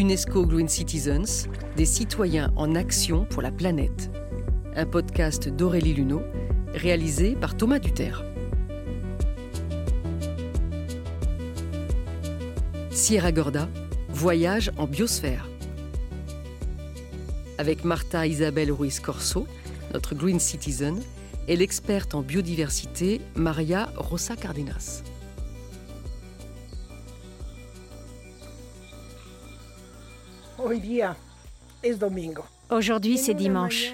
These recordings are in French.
UNESCO Green Citizens, des citoyens en action pour la planète. Un podcast d'Aurélie Luneau, réalisé par Thomas Duterre. Sierra Gorda, voyage en biosphère. Avec Martha Isabelle Ruiz Corso, notre Green Citizen, et l'experte en biodiversité Maria Rosa Cardenas. Aujourd'hui, c'est dimanche.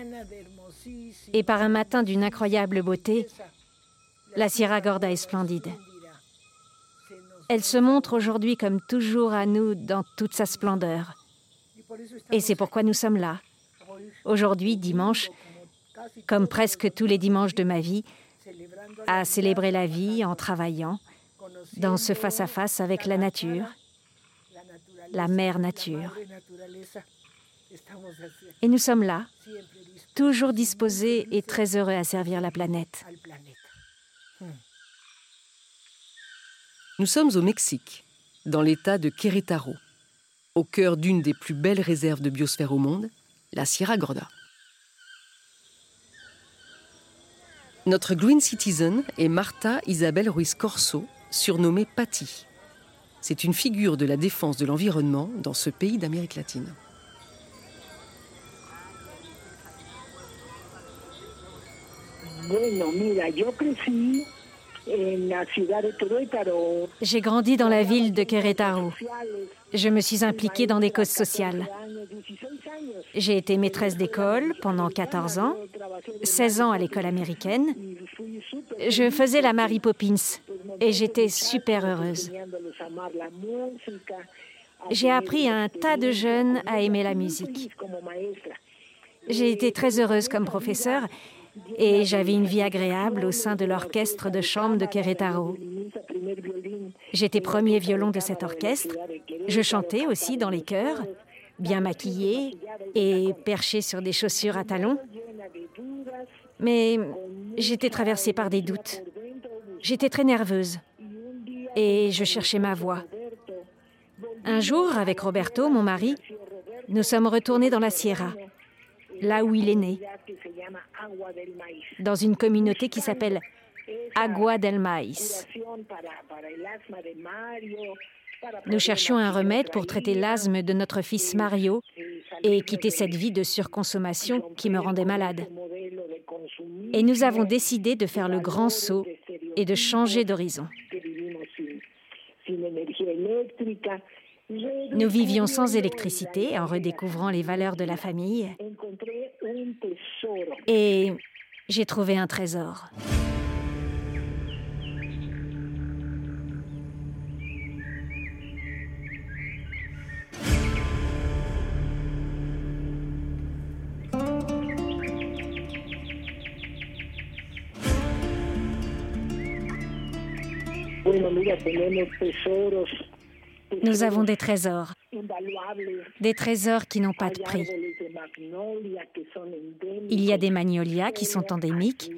Et par un matin d'une incroyable beauté, la Sierra Gorda est splendide. Elle se montre aujourd'hui comme toujours à nous dans toute sa splendeur. Et c'est pourquoi nous sommes là. Aujourd'hui, dimanche, comme presque tous les dimanches de ma vie, à célébrer la vie en travaillant, dans ce face-à-face avec la nature, la mère nature. Et nous sommes là, toujours disposés et très heureux à servir la planète. Nous sommes au Mexique, dans l'état de Querétaro, au cœur d'une des plus belles réserves de biosphère au monde, la Sierra Gorda. Notre Green Citizen est Marta Isabelle Ruiz Corso, surnommée Patty. C'est une figure de la défense de l'environnement dans ce pays d'Amérique latine. J'ai grandi dans la ville de Querétaro. Je me suis impliquée dans des causes sociales. J'ai été maîtresse d'école pendant 14 ans, 16 ans à l'école américaine. Je faisais la Mary Poppins et j'étais super heureuse. J'ai appris à un tas de jeunes à aimer la musique. J'ai été très heureuse comme professeure et j'avais une vie agréable au sein de l'orchestre de chambre de Querétaro. J'étais premier violon de cet orchestre. Je chantais aussi dans les chœurs, bien maquillée et perchée sur des chaussures à talons. Mais j'étais traversée par des doutes. J'étais très nerveuse et je cherchais ma voix. Un jour, avec Roberto, mon mari, nous sommes retournés dans la Sierra là où il est né, dans une communauté qui s'appelle Agua del Maíz. Nous cherchions un remède pour traiter l'asthme de notre fils Mario et quitter cette vie de surconsommation qui me rendait malade. Et nous avons décidé de faire le grand saut et de changer d'horizon. Nous vivions sans électricité en redécouvrant les valeurs de la famille. Et j'ai trouvé un trésor. Nous avons des trésors, des trésors qui n'ont pas de prix. Il y a des magnolias qui sont endémiques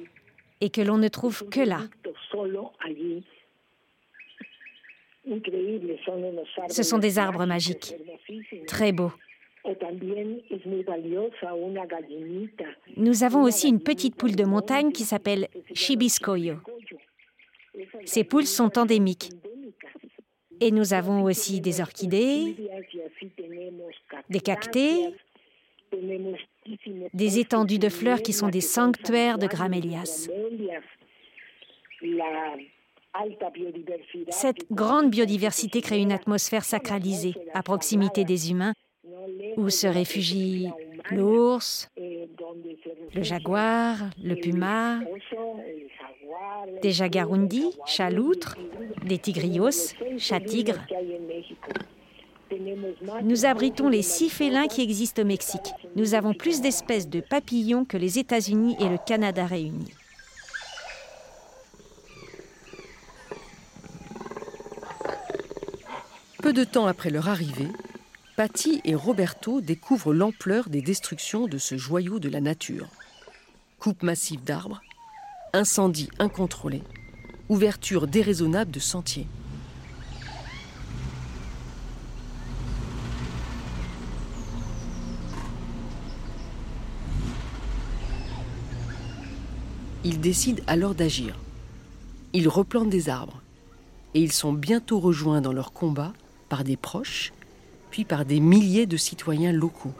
et que l'on ne trouve que là. Ce sont des arbres magiques, très beaux. Nous avons aussi une petite poule de montagne qui s'appelle Chibiscoyo. Ces poules sont endémiques et nous avons aussi des orchidées, des cactés, des étendues de fleurs qui sont des sanctuaires de gramélias. Cette grande biodiversité crée une atmosphère sacralisée à proximité des humains où se réfugient l'ours, le jaguar, le puma, des jaguarundis, chaloutres, des tigrios, chat-tigres. Nous abritons les six félins qui existent au Mexique. Nous avons plus d'espèces de papillons que les États-Unis et le Canada réunis. Peu de temps après leur arrivée, Patty et Roberto découvrent l'ampleur des destructions de ce joyau de la nature. Coupe massive d'arbres, Incendie incontrôlé, ouverture déraisonnable de sentiers. Ils décident alors d'agir. Ils replantent des arbres et ils sont bientôt rejoints dans leur combat par des proches, puis par des milliers de citoyens locaux.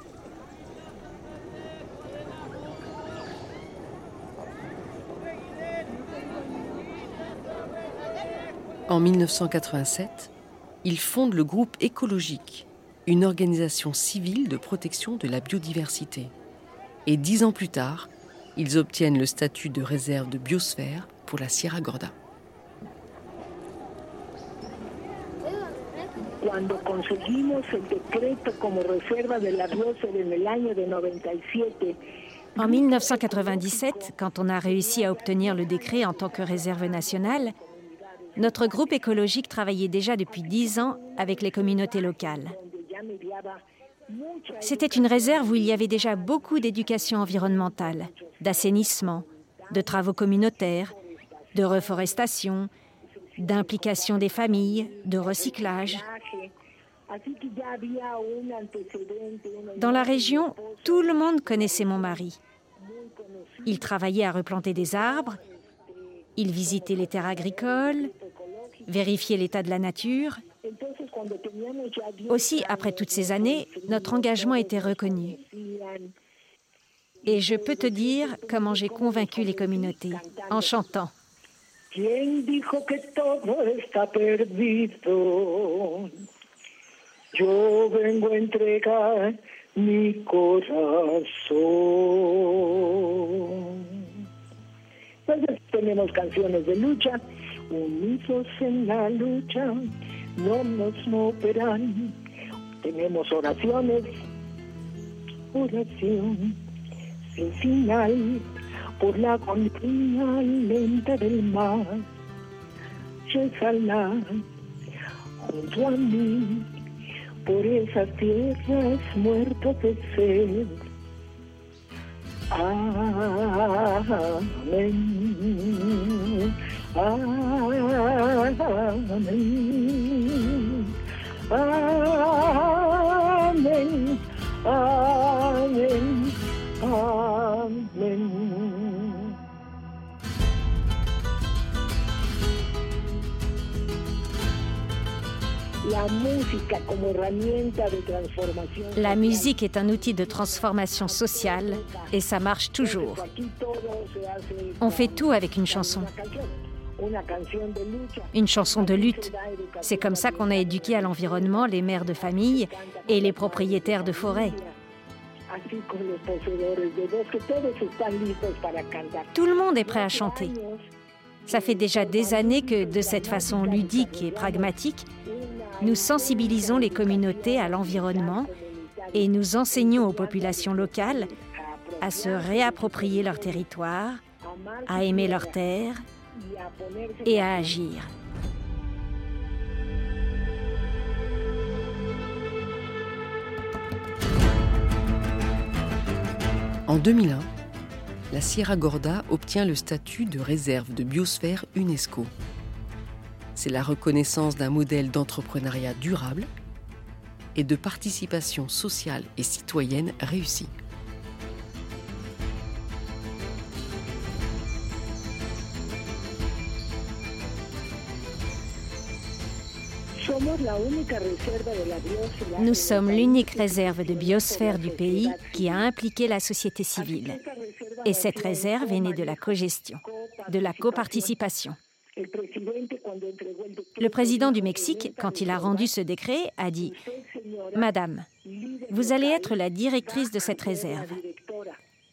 En 1987, ils fondent le groupe écologique, une organisation civile de protection de la biodiversité. Et dix ans plus tard, ils obtiennent le statut de réserve de biosphère pour la Sierra Gorda. Cuando conseguimos el decreto como reserva de la biosfera en el año de 97, En 1997, quand on a réussi à obtenir le décret en tant que réserve nationale, notre groupe écologique travaillait déjà depuis dix ans avec les communautés locales. C'était une réserve où il y avait déjà beaucoup d'éducation environnementale, d'assainissement, de travaux communautaires, de reforestation, d'implication des familles, de recyclage. Dans la région, tout le monde connaissait mon mari. Il travaillait à replanter des arbres, il visitait les terres agricoles, vérifiait l'état de la nature. Entonces, cuando teníamos ya 10 Aussi, après toutes ces années, notre engagement était reconnu. Et je peux te dire comment j'ai convaincu les communautés, en chantant. Canciones de lucha, unidos en la lucha, no nos moverán. Tenemos oraciones, oración sin final por la agonía lenta del mar. Rézala junto a mí por esas tierras muertas de sed. Amén. La musique est un outil de transformation sociale et ça marche toujours. On fait tout avec une chanson. Une chanson de lutte. C'est comme ça qu'on a éduqué à l'environnement les mères de famille et les propriétaires de forêt. Así con los poseedores de bosque, todos están listos para cantar. Tout le monde est prêt à chanter. Ça fait déjà des années que, de cette façon ludique et pragmatique, nous sensibilisons les communautés à l'environnement et nous enseignons aux populations locales à se réapproprier leur territoire, à aimer leurs terres y a ponerse et à agir. En 2001, la Sierra Gorda obtient le statut de réserve de biosphère UNESCO. C'est la reconnaissance d'un modèle d'entrepreneuriat durable et de participation sociale et citoyenne réussie. Nous sommes l'unique réserve de biosphère du pays qui a impliqué la société civile. Et cette réserve est née de la cogestion, de la coparticipation. Le président du Mexique, quand il a rendu ce décret, a dit Madame, vous allez être la directrice de cette réserve.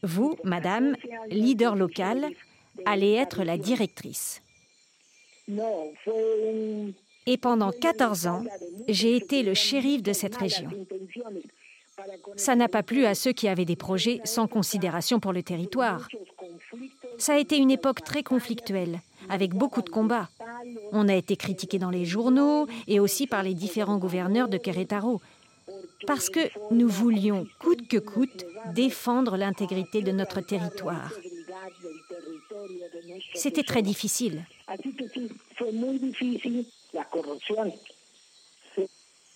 Vous, Madame, leader local, allez être la directrice. Et pendant 14 ans, j'ai été le shérif de cette région. Ça n'a pas plu à ceux qui avaient des projets sans considération pour le territoire. Ça a été une époque très conflictuelle, avec beaucoup de combats. On a été critiqué dans les journaux et aussi par les différents gouverneurs de Querétaro, parce que nous voulions, coûte que coûte, défendre l'intégrité de notre territoire. C'était très difficile. Fue muy difícil la corrupción fue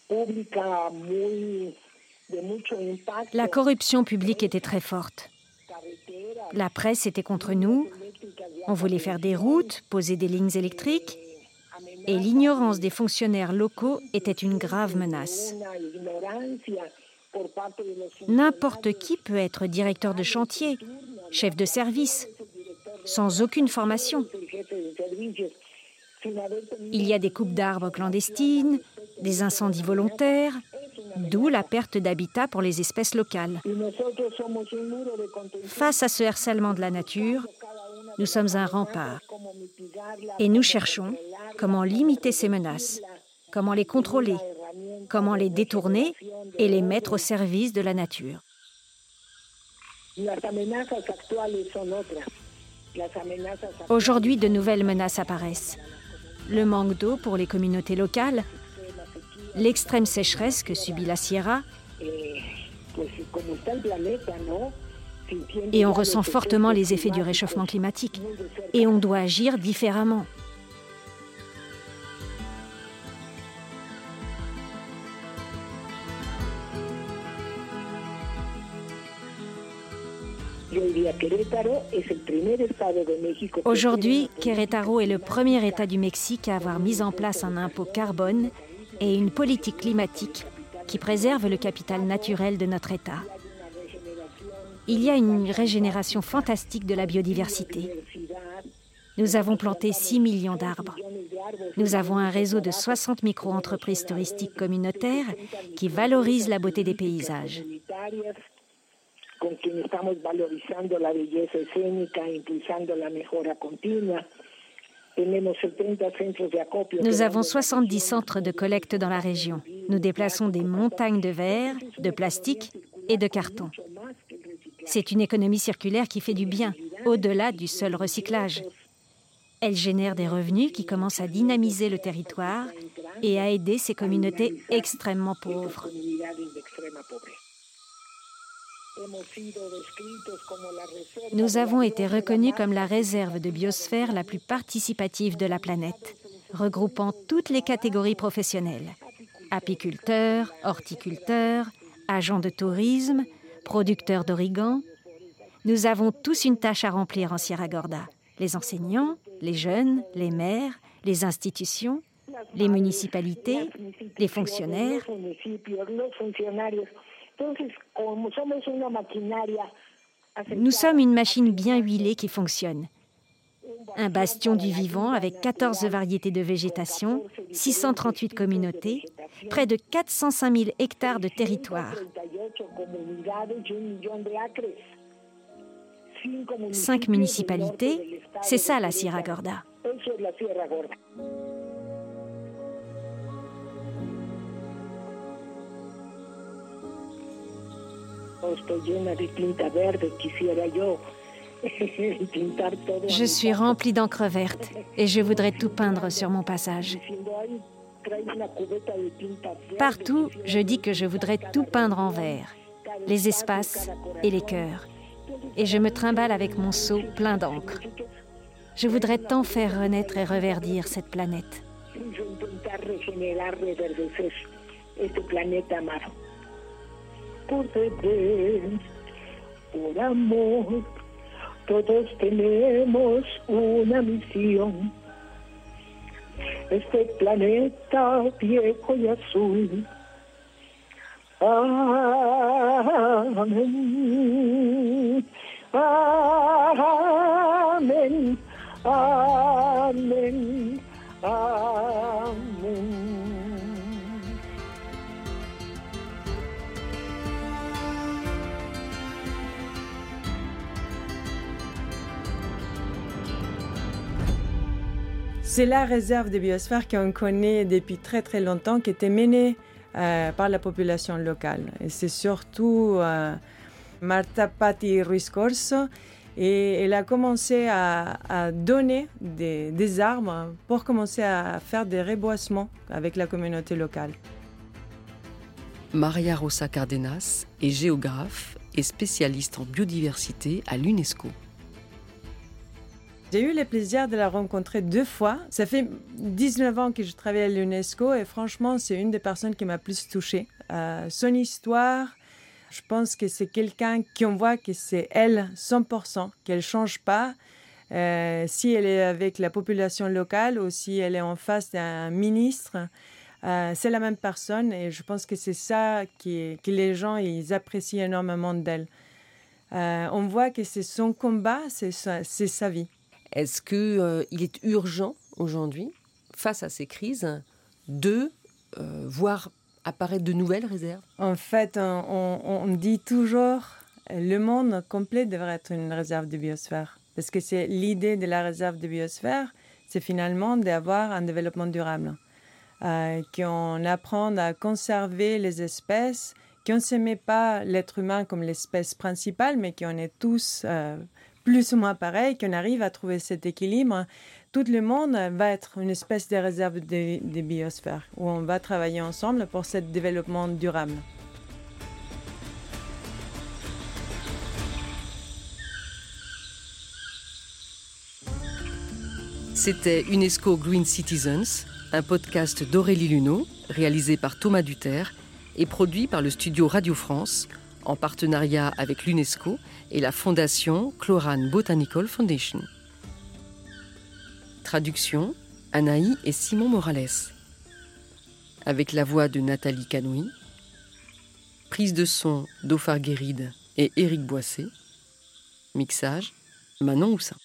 pública muy de mucho impacto. La corruption publique était très forte. La presse était contre nous, On voulait faire des routes, poser des lignes électriques, et l'ignorance des fonctionnaires locaux était une grave menace. N'importe qui peut être directeur de chantier, chef de service, sans aucune formation. Il y a des coupes d'arbres clandestines, des incendies volontaires, d'où la perte d'habitat pour les espèces locales. Face à ce harcèlement de la nature, nous sommes un rempart et nous cherchons comment limiter ces menaces, comment les contrôler, comment les détourner et les mettre au service de la nature. Aujourd'hui, de nouvelles menaces apparaissent. Le manque d'eau pour les communautés locales, l'extrême sécheresse que subit la Sierra, et on ressent fortement les effets du réchauffement climatique. Et on doit agir différemment. Aujourd'hui, Querétaro est le premier État du Mexique à avoir mis en place un impôt carbone et une politique climatique qui préserve le capital naturel de notre État. Il y a une régénération fantastique de la biodiversité. Nous avons planté 6 millions d'arbres. Nous avons un réseau de 60 micro-entreprises touristiques communautaires qui valorisent la beauté des paysages. Nous avons 70 centres de collecte dans la région. Nous déplaçons des montagnes de verre, de plastique et de carton. C'est une économie circulaire qui fait du bien, au-delà du seul recyclage. Elle génère des revenus qui commencent à dynamiser le territoire et à aider ces communautés extrêmement pauvres. Nous avons été reconnus comme la réserve de biosphère la plus participative de la planète, regroupant toutes les catégories professionnelles apiculteurs, horticulteurs, agents de tourisme, producteurs d'origan. Nous avons tous une tâche à remplir en Sierra Gorda les enseignants, les jeunes, les maires, les institutions, les municipalités, les fonctionnaires. Nous sommes une machine bien huilée qui fonctionne. Un bastion du vivant avec 14 variétés de végétation, 638 communautés, près de 405 000 hectares de territoire. Cinq municipalités, c'est ça la Sierra Gorda. Je suis remplie d'encre verte et je voudrais tout peindre sur mon passage. Partout, je dis que je voudrais tout peindre en vert, les espaces et les cœurs. Et je me trimballe avec mon seau plein d'encre. Je voudrais tant faire renaître et reverdir cette planète. Por por amor, todos tenemos una misión este planeta viejo y azul. Amén. Amén. Amén. C'est la réserve de biosphère qu'on connaît depuis très très longtemps, qui était menée euh, par la population locale. Et c'est surtout euh, Marta Patti Ruiz Corso. Et elle a commencé à, donner des, des, arbres pour commencer à faire des reboisements avec la communauté locale. Maria Rosa Cardenas est géographe et spécialiste en biodiversité à l'UNESCO. J'ai eu le plaisir de la rencontrer deux fois. Ça fait 19 ans que je travaille à l'UNESCO et franchement, c'est une des personnes qui m'a plus touchée. Euh, son histoire, je pense que c'est quelqu'un qui on voit que c'est elle 100%, qu'elle change pas. Euh, si elle est avec la population locale ou si elle est en face d'un ministre, euh, c'est la même personne et je pense que c'est ça qui, que les gens ils apprécient énormément d'elle. On voit que c'est son combat, c'est sa, vie. Est-ce qu'il il est urgent aujourd'hui, face à ces crises, de voir apparaître de nouvelles réserves? En fait, on, on dit toujours le monde complet devrait être une réserve de biosphère. Parce que c'est l'idée de la réserve de biosphère, c'est finalement d'avoir un développement durable. Euh, qu'on apprend à conserver les espèces, qu'on ne se met pas l'être humain comme l'espèce principale, mais qu'on est tous euh, plus ou moins pareils, qu'on arrive à trouver cet équilibre. Tout le monde va être une espèce de réserve de, de biosphère, où on va travailler ensemble pour ce développement durable. C'était UNESCO Green Citizens, un podcast d'Aurélie Luneau, réalisé par Thomas Duterre et produit par le studio Radio France en partenariat avec l'UNESCO et la fondation Chlorane Botanical Foundation. Traduction Anaï et Simon Morales. Avec la voix de Nathalie Canoui. Prise de son d'Ophar Guéride et Éric Boissé. Mixage Manon Houssin.